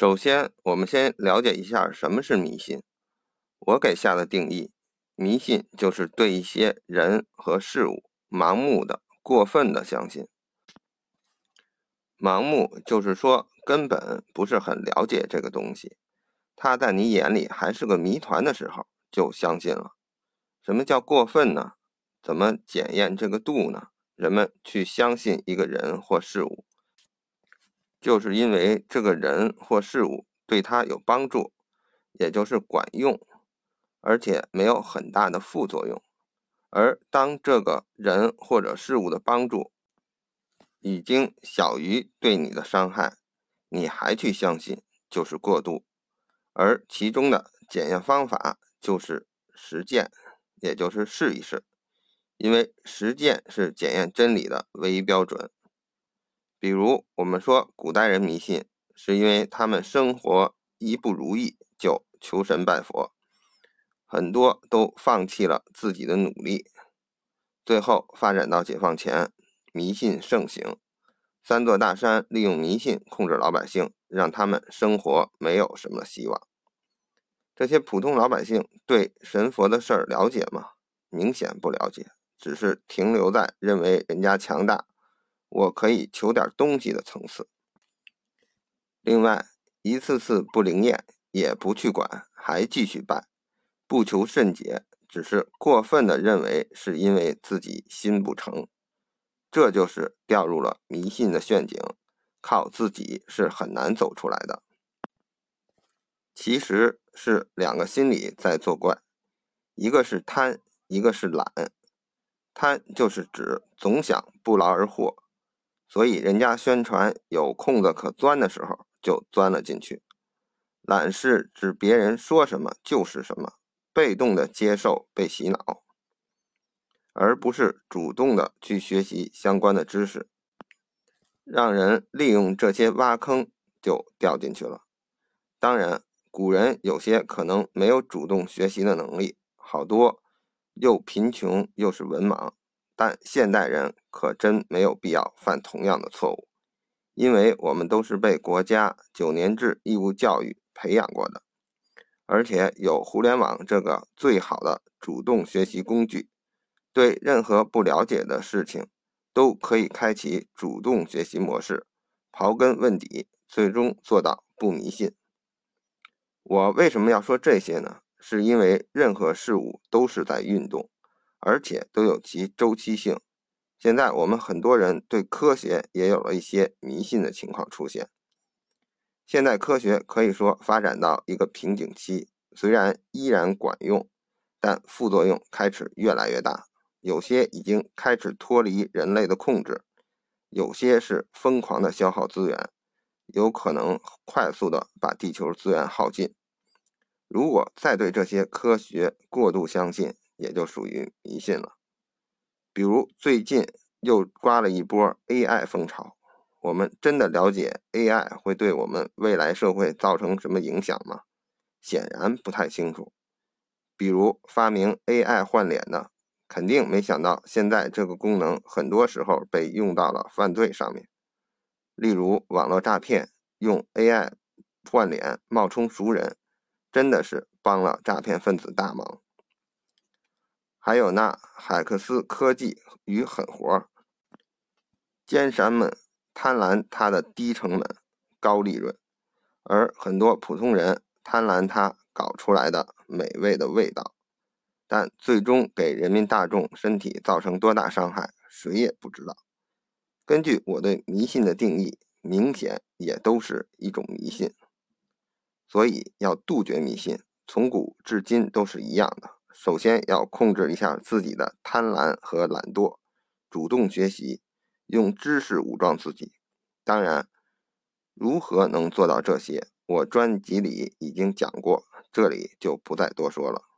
首先，我们先了解一下什么是迷信。我给下的定义：迷信就是对一些人和事物盲目的、过分的相信。盲目就是说根本不是很了解这个东西，它在你眼里还是个谜团的时候就相信了。什么叫过分呢？怎么检验这个度呢？人们去相信一个人或事物。就是因为这个人或事物对他有帮助，也就是管用，而且没有很大的副作用。而当这个人或者事物的帮助已经小于对你的伤害，你还去相信，就是过度。而其中的检验方法就是实践，也就是试一试，因为实践是检验真理的唯一标准。比如，我们说古代人迷信，是因为他们生活一不如意就求神拜佛，很多都放弃了自己的努力，最后发展到解放前，迷信盛行，三座大山利用迷信控制老百姓，让他们生活没有什么希望。这些普通老百姓对神佛的事儿了解吗？明显不了解，只是停留在认为人家强大。我可以求点东西的层次。另外，一次次不灵验也不去管，还继续拜，不求甚解，只是过分的认为是因为自己心不诚，这就是掉入了迷信的陷阱，靠自己是很难走出来的。其实是两个心理在作怪，一个是贪，一个是懒。贪就是指总想不劳而获。所以，人家宣传有空子可钻的时候，就钻了进去。懒是指别人说什么就是什么，被动的接受被洗脑，而不是主动的去学习相关的知识。让人利用这些挖坑就掉进去了。当然，古人有些可能没有主动学习的能力，好多又贫穷又是文盲。但现代人可真没有必要犯同样的错误，因为我们都是被国家九年制义务教育培养过的，而且有互联网这个最好的主动学习工具，对任何不了解的事情都可以开启主动学习模式，刨根问底，最终做到不迷信。我为什么要说这些呢？是因为任何事物都是在运动。而且都有其周期性。现在我们很多人对科学也有了一些迷信的情况出现。现代科学可以说发展到一个瓶颈期，虽然依然管用，但副作用开始越来越大。有些已经开始脱离人类的控制，有些是疯狂的消耗资源，有可能快速的把地球资源耗尽。如果再对这些科学过度相信，也就属于迷信了。比如最近又刮了一波 AI 风潮，我们真的了解 AI 会对我们未来社会造成什么影响吗？显然不太清楚。比如发明 AI 换脸的，肯定没想到现在这个功能很多时候被用到了犯罪上面。例如网络诈骗，用 AI 换脸冒充熟人，真的是帮了诈骗分子大忙。还有那海克斯科技与狠活，奸商们贪婪它的低成本、高利润，而很多普通人贪婪它搞出来的美味的味道，但最终给人民大众身体造成多大伤害，谁也不知道。根据我对迷信的定义，明显也都是一种迷信，所以要杜绝迷信，从古至今都是一样的。首先要控制一下自己的贪婪和懒惰，主动学习，用知识武装自己。当然，如何能做到这些，我专辑里已经讲过，这里就不再多说了。